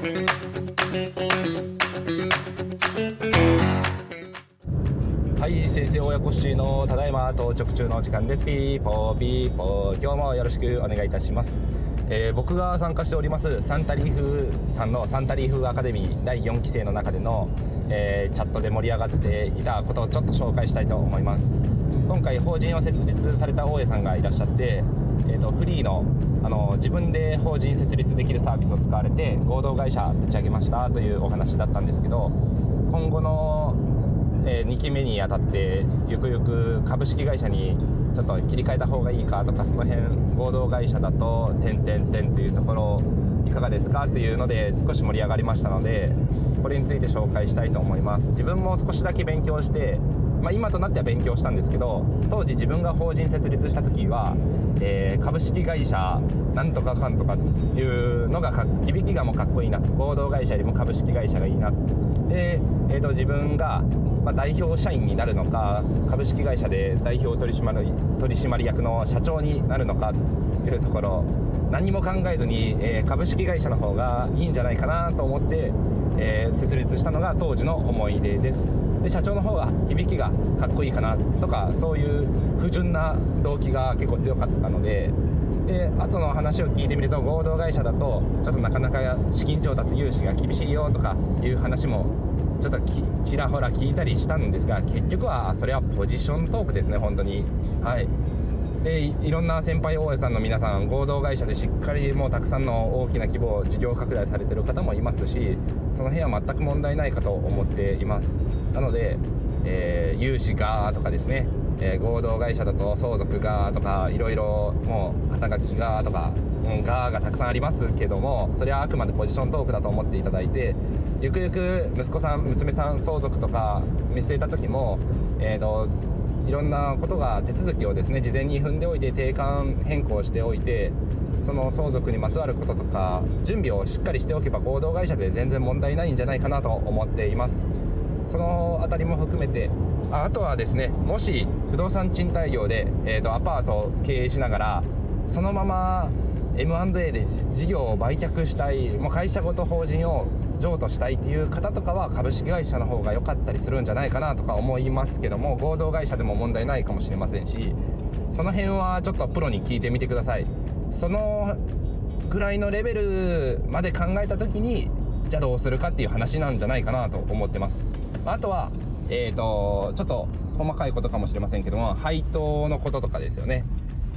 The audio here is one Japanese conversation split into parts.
はい先生親子しのただいま到着中の時間です。ピーポーピーポー今日もよろしくお願いいたします、えー、僕が参加しておりますサンタリーフさんのサンタリーフアカデミー第4期生の中での、えー、チャットで盛り上がっていたことをちょっと紹介したいと思います。今回法人を設立された大江さんがいらっしゃって、えーと、フリーのあの自分で法人設立できるサービスを使われて合同会社立ち上げましたというお話だったんですけど今後のえー、2期目にあたってゆくゆく株式会社にちょっと切り替えた方がいいかとかその辺合同会社だと「点々点」というところいかがですかというので少し盛り上がりましたのでこれについて紹介したいと思います。自分も少しだけ勉強してまあ、今となっては勉強したんですけど当時自分が法人設立した時は、えー、株式会社なんとかかんとかというのが響きがもうかっこいいなと合同会社よりも株式会社がいいなと。で、えーと自分がま、代表社員になるのか株式会社で代表取締取締役の社長になるのかというところ何も考えずに、えー、株式会社の方がいいんじゃないかなと思って、えー、設立したのが当時の思い出です。で社長の方が響きがかっこいいかなとかそういう不純な動機が結構強かったのでで後の話を聞いてみると合同会社だとちょっとなかなか資金調達融資が厳しいよとかいう話もちょっとちらほら聞いたりしたんですが結局はそれはポジショントークですね本当に。はい。でいろんな先輩大家さんの皆さん合同会社でしっかりもうたくさんの大きな規模事業拡大されてる方もいますしその辺は全く問題ないかと思っています。なので、えー、融資がとかですね、えー、合同会社だと相続がとかいろいろもう肩書きがとかががたくさんありますけどもそれはあくまでポジショントークだと思っていただいてゆくゆく息子さん娘さん相続とか見据えた時も、えーと、いろんなことが手続きをですね事前に踏んでおいて定款変更しておいてその相続にまつわることとか準備をしっかりしておけば合同会社で全然問題ないんじゃないかなと思っています。その辺りも含めてああとはですねもし不動産賃貸業で、えーとアパートを経営しながらそのまま M&A で事業を売却したいもう会社ごと法人を譲渡したいっていう方とかは株式会社の方が良かったりするんじゃないかなとか思いますけども合同会社でも問題ないかもしれませんしその辺はちょっとプロに聞いてみてください。そのぐらいのレベルまで考えた時にじゃあどうするかっていう話なんじゃないかなと思ってます。あとはえーとちょっと細かいことかもしれませんけども配当のこととかですよね。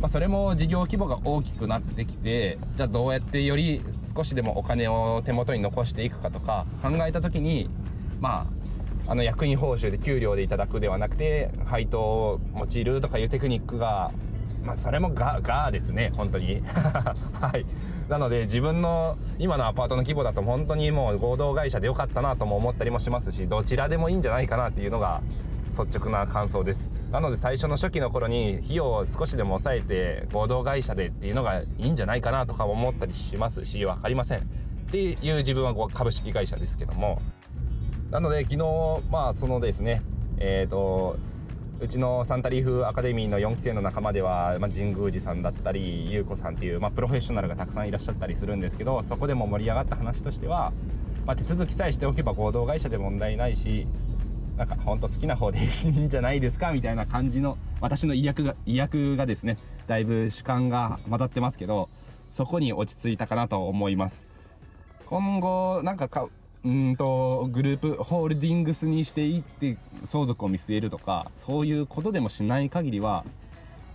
まあ、それも事業規模が大きくなってきてじゃあどうやってより少しでもお金を手元に残していくかとか考えた時にまああの役員報酬で給料でいただくではなくて配当を用いるとかいうテクニックがまあそれもガガーですね本当に。はい。なので自分の今のアパートの規模だと本当にもう合同会社でよかったなとも思ったりもしますしどちらでもいいんじゃないかなっていうのが率直な感想です。なので最初の初期の頃に費用を少しでも抑えて合同会社でっていうのがいいんじゃないかなとか思ったりしますし分かりません。っていう自分は株式会社ですけども。なので昨日まあそのですねえっ、ー、とうちのサンタリーフアカデミーの4期生の仲間では、まあ、神宮寺さんだったり優子さんっていう、まあ、プロフェッショナルがたくさんいらっしゃったりするんですけどそこでも盛り上がった話としては、まあ、手続きさえしておけば合同会社で問題ないしなんかほんと好きな方でいいんじゃないですかみたいな感じの私の意訳が意訳がですねだいぶ主観が混ざってますけどそこに落ち着いたかなと思います。今後なんかかうんとグループホールディングスにしていって相続を見据えるとかそういうことでもしない限りは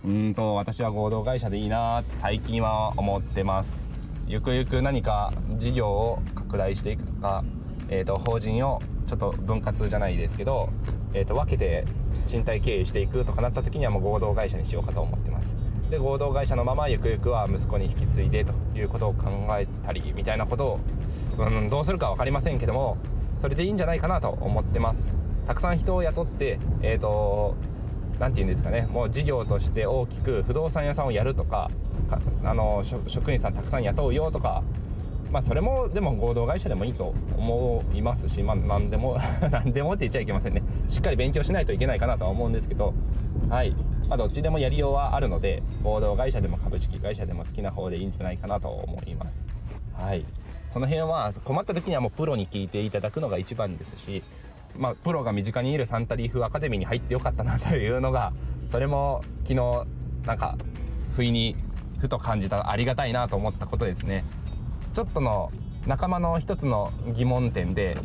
うんと私は合同会社でいいなって最近は思ってます。ゆくゆく何か事業を拡大していくとか、えーと法人をちょっと分割じゃないですけど、えー、と分けて賃貸経営していくとかなった時にはもう合同会社にしようかと思ってます。で合同会社のままゆくゆくは息子に引き継いでということを考えたりみたいなことを、うん、どうするか分かりませんけどもそれでいいんじゃないかなと思ってます。たくさん人を雇ってえっ、ー、と何て言うんですかねもう事業として大きく不動産屋さんをやるとかあの職員さんたくさん雇うよとかまあそれもでも合同会社でもいいと思いますしまあ何でも 何でもって言っちゃいけませんね。しっかり勉強しないといけないかなとは思うんですけど。はい。まあどっちでもやりようはあるので合同会社でも株式会社でも好きな方でいいんじゃないかなと思います。はい。その辺は困った時にはもうプロに聞いていただくのが一番ですし、まあ、プロが身近にいるサンタリーフアカデミーに入ってよかったなというのがそれも昨日なんか不意にふと感じたありがたいなと思ったことですね。ちょっとの仲間の一つの疑問点で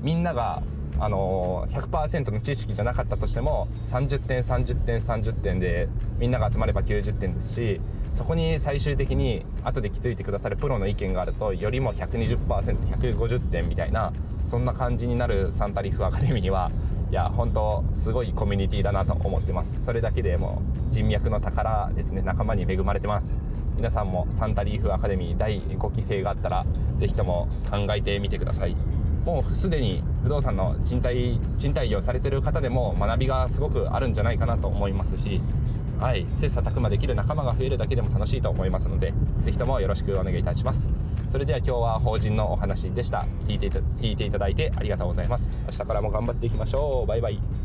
みんながあの、100%の知識じゃなかったとしても30点30点30点でみんなが集まれば90点ですしそこに最終的に後で気づいてくださるプロの意見があるとよりも 120%150 点みたいなそんな感じになるサンタリフアカデミーにはいや本当すごいコミュニティだなと思ってます。それだけでも人脈の宝ですね。仲間に恵まれてます。皆さんもサンタリーフアカデミー第5期生があったら是非とも考えてみてください。もうすでに不動産の賃貸賃貸業されてる方でも学びがすごくあるんじゃないかなと思いますしはい切磋琢磨できる仲間が増えるだけでも楽しいと思いますので是非ともよろしくお願いいたします。それでは今日は法人のお話でした。聞いて聞いていただいてありがとうございます。明日からも頑張っていきましょう。バイバイ。